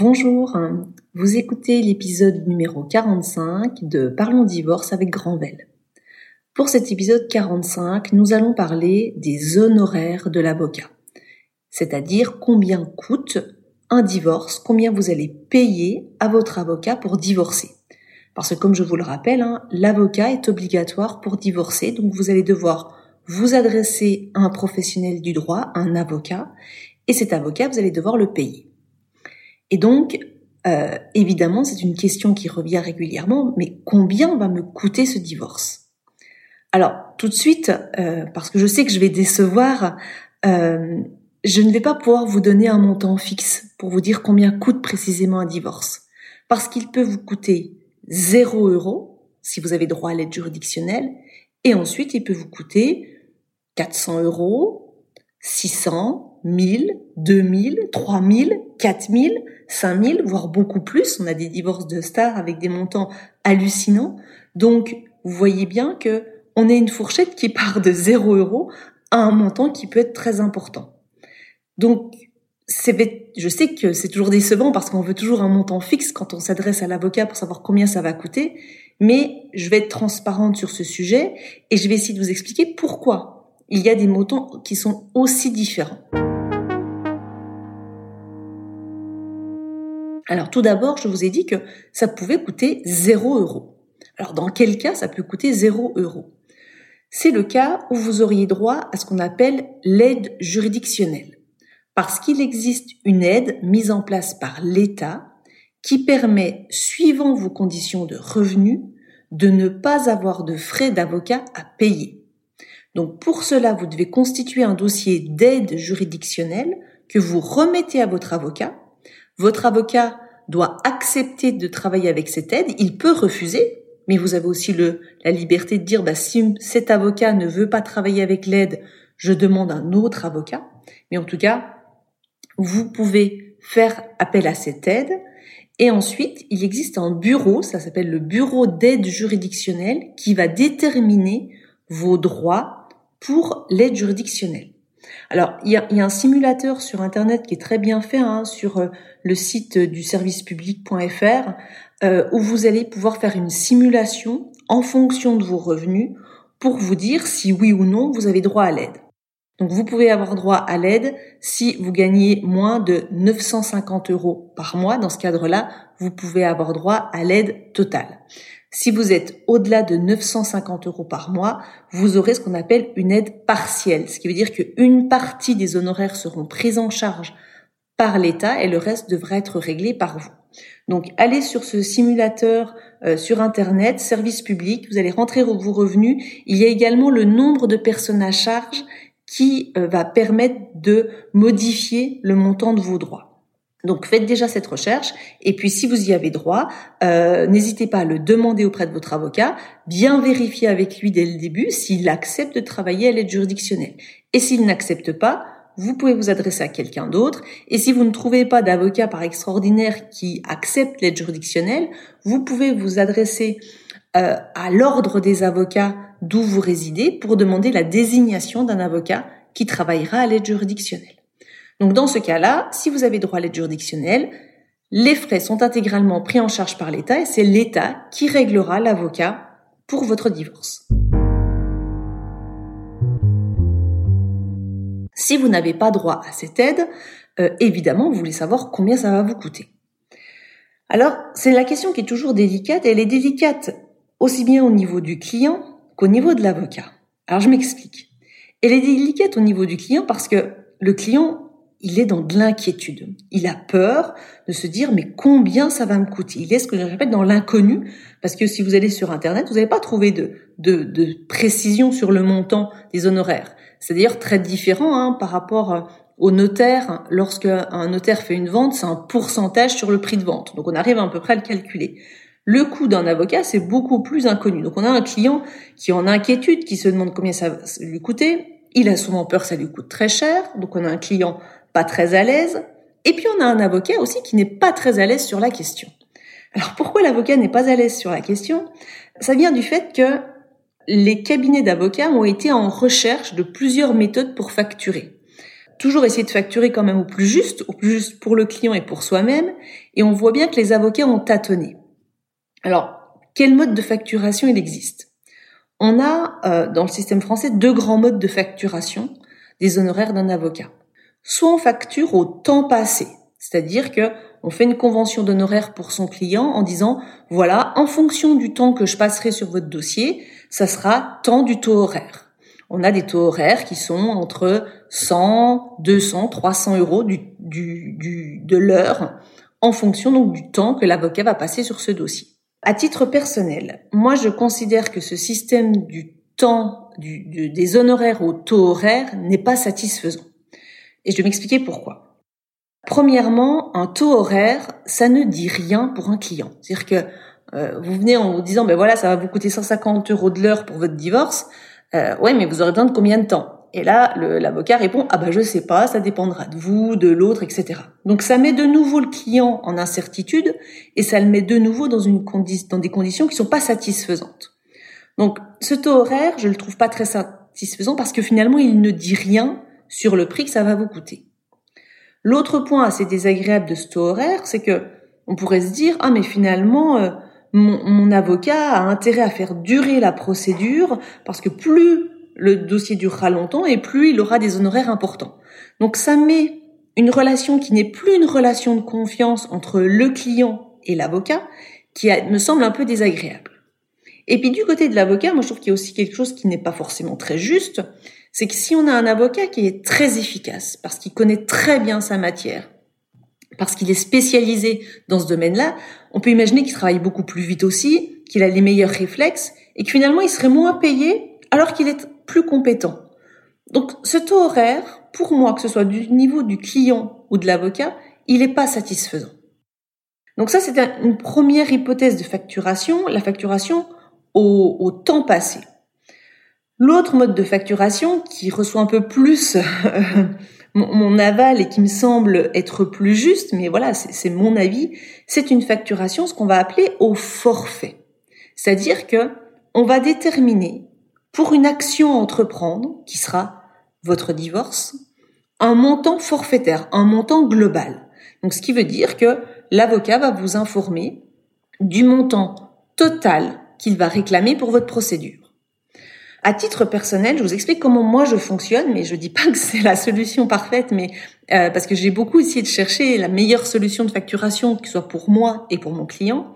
Bonjour, vous écoutez l'épisode numéro 45 de Parlons divorce avec Granvelle. Pour cet épisode 45, nous allons parler des honoraires de l'avocat, c'est-à-dire combien coûte un divorce, combien vous allez payer à votre avocat pour divorcer. Parce que comme je vous le rappelle, hein, l'avocat est obligatoire pour divorcer, donc vous allez devoir vous adresser à un professionnel du droit, un avocat, et cet avocat, vous allez devoir le payer. Et donc, euh, évidemment, c'est une question qui revient régulièrement, mais combien va me coûter ce divorce? Alors, tout de suite, euh, parce que je sais que je vais décevoir, euh, je ne vais pas pouvoir vous donner un montant fixe pour vous dire combien coûte précisément un divorce. Parce qu'il peut vous coûter 0 euros si vous avez droit à l'aide juridictionnelle, et ensuite il peut vous coûter 400 euros, 600, 1000, 2000, 3000, 4000, 5000, voire beaucoup plus. On a des divorces de stars avec des montants hallucinants. Donc, vous voyez bien que on a une fourchette qui part de 0 euros à un montant qui peut être très important. Donc, je sais que c'est toujours décevant parce qu'on veut toujours un montant fixe quand on s'adresse à l'avocat pour savoir combien ça va coûter, mais je vais être transparente sur ce sujet et je vais essayer de vous expliquer pourquoi il y a des montants qui sont aussi différents. Alors tout d'abord, je vous ai dit que ça pouvait coûter 0 euros. Alors dans quel cas ça peut coûter 0 euros? C'est le cas où vous auriez droit à ce qu'on appelle l'aide juridictionnelle parce qu'il existe une aide mise en place par l'État qui permet, suivant vos conditions de revenus, de ne pas avoir de frais d'avocat à payer. Donc pour cela, vous devez constituer un dossier d'aide juridictionnelle que vous remettez à votre avocat. Votre avocat doit accepter de travailler avec cette aide. Il peut refuser, mais vous avez aussi la liberté de dire, bah, si cet avocat ne veut pas travailler avec l'aide, je demande un autre avocat. Mais en tout cas, vous pouvez faire appel à cette aide. Et ensuite, il existe un bureau, ça s'appelle le bureau d'aide juridictionnelle, qui va déterminer vos droits pour l'aide juridictionnelle. Alors, il y, a, un simulateur sur Internet qui est très bien fait, hein, sur euh, le site du servicepublic.fr, euh, où vous allez pouvoir faire une simulation en fonction de vos revenus pour vous dire si oui ou non vous avez droit à l'aide. Donc vous pouvez avoir droit à l'aide si vous gagnez moins de 950 euros par mois. Dans ce cadre-là, vous pouvez avoir droit à l'aide totale. Si vous êtes au-delà de 950 euros par mois, vous aurez ce qu'on appelle une aide partielle, ce qui veut dire qu'une partie des honoraires seront pris en charge par l'État et le reste devra être réglé par vous. Donc allez sur ce simulateur euh, sur Internet, service public, vous allez rentrer vos revenus. Il y a également le nombre de personnes à charge qui euh, va permettre de modifier le montant de vos droits. Donc faites déjà cette recherche et puis si vous y avez droit, euh, n'hésitez pas à le demander auprès de votre avocat, bien vérifier avec lui dès le début s'il accepte de travailler à l'aide juridictionnelle. Et s'il n'accepte pas, vous pouvez vous adresser à quelqu'un d'autre. Et si vous ne trouvez pas d'avocat par extraordinaire qui accepte l'aide juridictionnelle, vous pouvez vous adresser euh, à l'ordre des avocats d'où vous résidez pour demander la désignation d'un avocat qui travaillera à l'aide juridictionnelle. Donc dans ce cas-là, si vous avez droit à l'aide juridictionnelle, les frais sont intégralement pris en charge par l'État et c'est l'État qui réglera l'avocat pour votre divorce. Si vous n'avez pas droit à cette aide, euh, évidemment, vous voulez savoir combien ça va vous coûter. Alors, c'est la question qui est toujours délicate et elle est délicate aussi bien au niveau du client qu'au niveau de l'avocat. Alors je m'explique. Elle est délicate au niveau du client parce que le client, il est dans de l'inquiétude. Il a peur de se dire mais combien ça va me coûter? Il est ce que je répète dans l'inconnu parce que si vous allez sur internet, vous n'allez pas trouver de, de, de, précision sur le montant des honoraires. C'est d'ailleurs très différent hein, par rapport euh, au notaire. Lorsque un notaire fait une vente, c'est un pourcentage sur le prix de vente. Donc on arrive à peu près à le calculer. Le coût d'un avocat, c'est beaucoup plus inconnu. Donc on a un client qui est en inquiétude, qui se demande combien ça va lui coûter. Il a souvent peur que ça lui coûte très cher. Donc on a un client pas très à l'aise. Et puis on a un avocat aussi qui n'est pas très à l'aise sur la question. Alors pourquoi l'avocat n'est pas à l'aise sur la question? Ça vient du fait que les cabinets d'avocats ont été en recherche de plusieurs méthodes pour facturer. toujours essayer de facturer quand même au plus juste, au plus juste pour le client et pour soi-même. Et on voit bien que les avocats ont tâtonné. Alors, quel mode de facturation il existe? On a euh, dans le système français deux grands modes de facturation des honoraires d'un avocat. Soit on facture au temps passé, c'est-à-dire que on fait une convention d'honoraires pour son client en disant voilà, en fonction du temps que je passerai sur votre dossier, ça sera tant du taux horaire on a des taux horaires qui sont entre 100, 200, 300 euros du, de l'heure en fonction donc du temps que l'avocat va passer sur ce dossier. À titre personnel, moi je considère que ce système du temps des honoraires au taux horaire n'est pas satisfaisant. Et je vais m'expliquer pourquoi. Premièrement, un taux horaire, ça ne dit rien pour un client. C'est-à-dire que euh, vous venez en vous disant, ben voilà, ça va vous coûter 150 euros de l'heure pour votre divorce euh, ouais, mais vous aurez besoin de combien de temps? Et là, l'avocat répond, ah bah je sais pas, ça dépendra de vous, de l'autre, etc. Donc ça met de nouveau le client en incertitude et ça le met de nouveau dans, une dans des conditions qui sont pas satisfaisantes. Donc ce taux horaire, je le trouve pas très satisfaisant parce que finalement, il ne dit rien sur le prix que ça va vous coûter. L'autre point assez désagréable de ce taux horaire, c'est que on pourrait se dire, ah mais finalement, euh, mon, avocat a intérêt à faire durer la procédure parce que plus le dossier durera longtemps et plus il aura des honoraires importants. Donc ça met une relation qui n'est plus une relation de confiance entre le client et l'avocat, qui me semble un peu désagréable. Et puis du côté de l'avocat, moi je trouve qu'il y a aussi quelque chose qui n'est pas forcément très juste, c'est que si on a un avocat qui est très efficace, parce qu'il connaît très bien sa matière, parce qu'il est spécialisé dans ce domaine-là, on peut imaginer qu'il travaille beaucoup plus vite aussi, qu'il a les meilleurs réflexes et que finalement il serait moins payé alors qu'il est plus compétent. Donc ce taux horaire, pour moi, que ce soit du niveau du client ou de l'avocat, il n'est pas satisfaisant. Donc ça, c'est une première hypothèse de facturation, la facturation au, au temps passé. L'autre mode de facturation qui reçoit un peu plus mon, aval et qui me semble être plus juste, mais voilà, c'est mon avis, c'est une facturation, ce qu'on va appeler au forfait. C'est-à-dire que on va déterminer pour une action à entreprendre, qui sera votre divorce, un montant forfaitaire, un montant global. Donc, ce qui veut dire que l'avocat va vous informer du montant total qu'il va réclamer pour votre procédure. À titre personnel, je vous explique comment moi je fonctionne, mais je dis pas que c'est la solution parfaite, mais euh, parce que j'ai beaucoup essayé de chercher la meilleure solution de facturation, qui soit pour moi et pour mon client.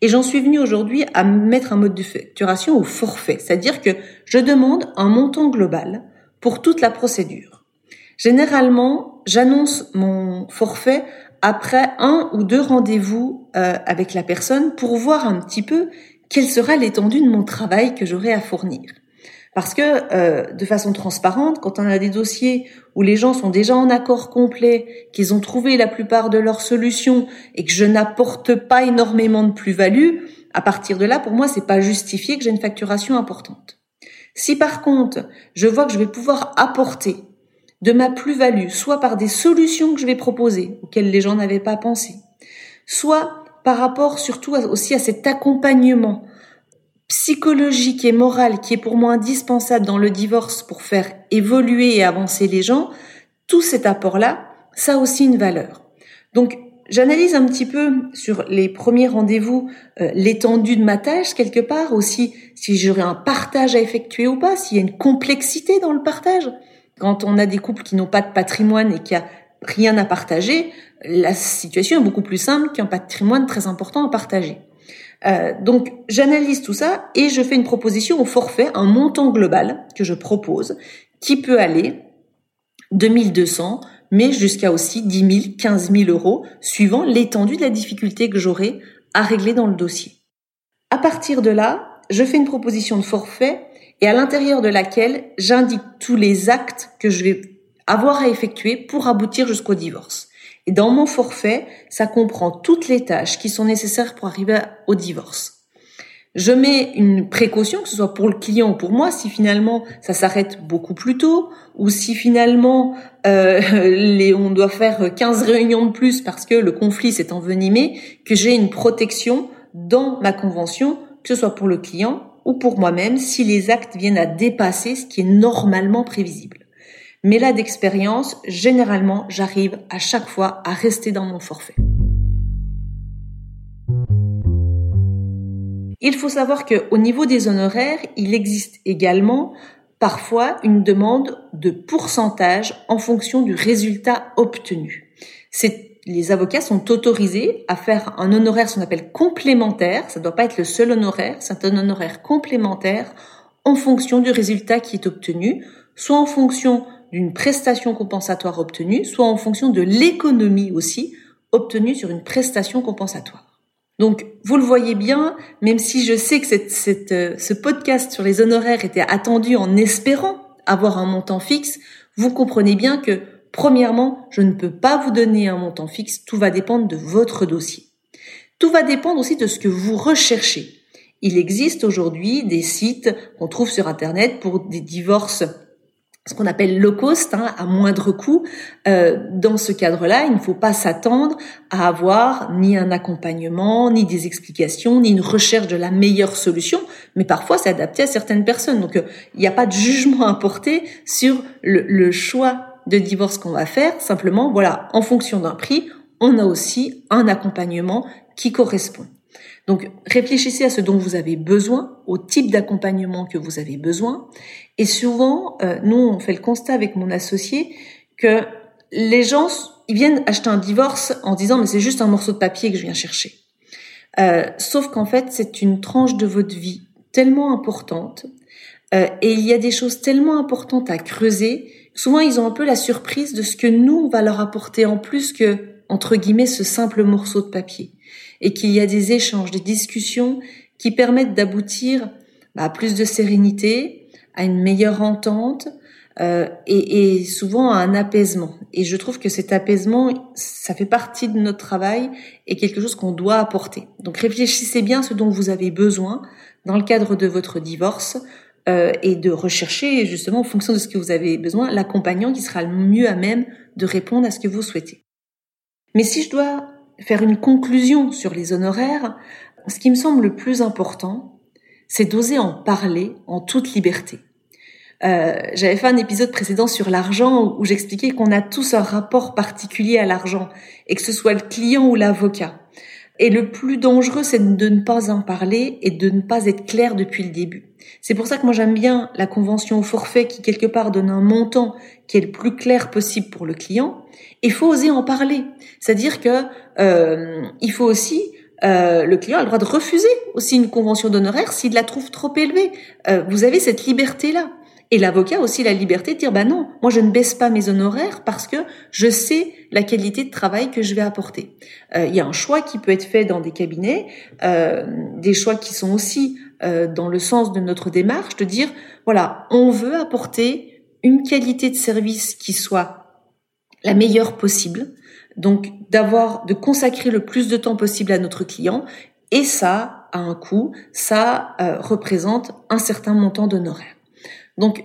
Et j'en suis venue aujourd'hui à mettre un mode de facturation au forfait, c'est-à-dire que je demande un montant global pour toute la procédure. Généralement, j'annonce mon forfait après un ou deux rendez-vous euh, avec la personne pour voir un petit peu quelle sera l'étendue de mon travail que j'aurai à fournir. Parce que euh, de façon transparente, quand on a des dossiers où les gens sont déjà en accord complet, qu'ils ont trouvé la plupart de leurs solutions et que je n'apporte pas énormément de plus-value, à partir de là, pour moi, c'est pas justifié que j'ai une facturation importante. Si par contre, je vois que je vais pouvoir apporter de ma plus-value, soit par des solutions que je vais proposer, auxquelles les gens n'avaient pas pensé, soit par rapport surtout aussi à cet accompagnement psychologique et morale qui est pour moi indispensable dans le divorce pour faire évoluer et avancer les gens, tout cet apport-là, ça a aussi une valeur. Donc, j'analyse un petit peu sur les premiers rendez-vous euh, l'étendue de ma tâche quelque part, aussi si j'aurais un partage à effectuer ou pas, s'il y a une complexité dans le partage. Quand on a des couples qui n'ont pas de patrimoine et qui a rien à partager, la situation est beaucoup plus simple qu'un patrimoine très important à partager. Euh, donc j'analyse tout ça et je fais une proposition au forfait, un montant global que je propose, qui peut aller de 1200, mais jusqu'à aussi 10 000, 15 000 euros, suivant l'étendue de la difficulté que j'aurai à régler dans le dossier. À partir de là, je fais une proposition de forfait et à l'intérieur de laquelle j'indique tous les actes que je vais avoir à effectuer pour aboutir jusqu'au divorce. Et dans mon forfait, ça comprend toutes les tâches qui sont nécessaires pour arriver au divorce. Je mets une précaution, que ce soit pour le client ou pour moi, si finalement ça s'arrête beaucoup plus tôt, ou si finalement euh, on doit faire 15 réunions de plus parce que le conflit s'est envenimé, que j'ai une protection dans ma convention, que ce soit pour le client ou pour moi-même, si les actes viennent à dépasser ce qui est normalement prévisible. Mais là, d'expérience, généralement, j'arrive à chaque fois à rester dans mon forfait. Il faut savoir qu'au niveau des honoraires, il existe également parfois une demande de pourcentage en fonction du résultat obtenu. les avocats sont autorisés à faire un honoraire, ce qu'on appelle complémentaire. Ça ne doit pas être le seul honoraire, c'est un honoraire complémentaire en fonction du résultat qui est obtenu, soit en fonction d'une prestation compensatoire obtenue, soit en fonction de l'économie aussi obtenue sur une prestation compensatoire. Donc, vous le voyez bien, même si je sais que cette, euh, ce podcast sur les honoraires était attendu en espérant avoir un montant fixe, vous comprenez bien que, premièrement, je ne peux pas vous donner un montant fixe, tout va dépendre de votre dossier. Tout va dépendre aussi de ce que vous recherchez. Il existe aujourd'hui des sites qu'on trouve sur Internet pour des divorces ce qu'on appelle low cost, hein, à moindre coût. Euh, dans ce cadre-là, il ne faut pas s'attendre à avoir ni un accompagnement, ni des explications, ni une recherche de la meilleure solution, mais parfois c'est adapté à certaines personnes. Donc euh, il n'y a pas de jugement à porter sur le, le choix de divorce qu'on va faire. Simplement, voilà, en fonction d'un prix, on a aussi un accompagnement qui correspond. Donc réfléchissez à ce dont vous avez besoin, au type d'accompagnement que vous avez besoin. Et souvent, euh, nous, on fait le constat avec mon associé que les gens, ils viennent acheter un divorce en disant mais c'est juste un morceau de papier que je viens chercher. Euh, sauf qu'en fait, c'est une tranche de votre vie tellement importante euh, et il y a des choses tellement importantes à creuser. Souvent, ils ont un peu la surprise de ce que nous, on va leur apporter en plus que, entre guillemets, ce simple morceau de papier et qu'il y a des échanges, des discussions qui permettent d'aboutir bah, à plus de sérénité, à une meilleure entente euh, et, et, souvent à un apaisement. Et je trouve que cet apaisement, ça fait partie de notre travail et quelque chose qu'on doit apporter. Donc réfléchissez bien ce dont vous avez besoin dans le cadre de votre divorce euh, et de rechercher justement en fonction de ce que vous avez besoin l'accompagnant qui sera le mieux à même de répondre à ce que vous souhaitez. Mais si je dois faire une conclusion sur les honoraires, ce qui me semble le plus important, c'est d'oser en parler en toute liberté. Euh, J'avais fait un épisode précédent sur l'argent où j'expliquais qu'on a tous un rapport particulier à l'argent, et que ce soit le client ou l'avocat. Et le plus dangereux, c'est de ne pas en parler et de ne pas être clair depuis le début. C'est pour ça que moi j'aime bien la convention au forfait qui quelque part donne un montant qui est le plus clair possible pour le client. Il faut oser en parler. C'est-à-dire que euh, il faut aussi euh, le client a le droit de refuser aussi une convention d'honoraires s'il la trouve trop élevée. Euh, vous avez cette liberté-là. Et l'avocat a aussi la liberté de dire, bah non, moi je ne baisse pas mes honoraires parce que je sais la qualité de travail que je vais apporter. Euh, il y a un choix qui peut être fait dans des cabinets, euh, des choix qui sont aussi euh, dans le sens de notre démarche, de dire, voilà, on veut apporter une qualité de service qui soit la meilleure possible, donc d'avoir, de consacrer le plus de temps possible à notre client, et ça a un coût, ça représente un certain montant d'honoraires. Donc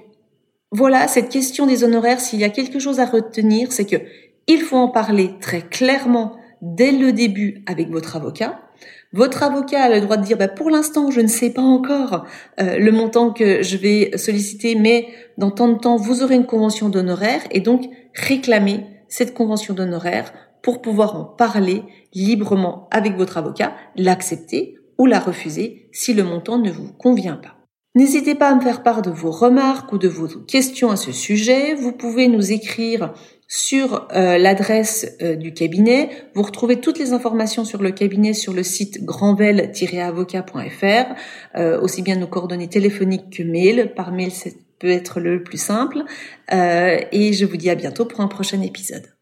voilà, cette question des honoraires, s'il y a quelque chose à retenir, c'est que il faut en parler très clairement dès le début avec votre avocat. Votre avocat a le droit de dire bah, pour l'instant je ne sais pas encore euh, le montant que je vais solliciter, mais dans tant de temps vous aurez une convention d'honoraires et donc réclamer cette convention d'honoraires pour pouvoir en parler librement avec votre avocat, l'accepter ou la refuser si le montant ne vous convient pas. N'hésitez pas à me faire part de vos remarques ou de vos questions à ce sujet. Vous pouvez nous écrire sur euh, l'adresse euh, du cabinet. Vous retrouvez toutes les informations sur le cabinet sur le site grandvel-avocat.fr, euh, aussi bien nos coordonnées téléphoniques que mail. Par mail, ça peut être le plus simple. et je vous dis à bientôt pour un prochain épisode.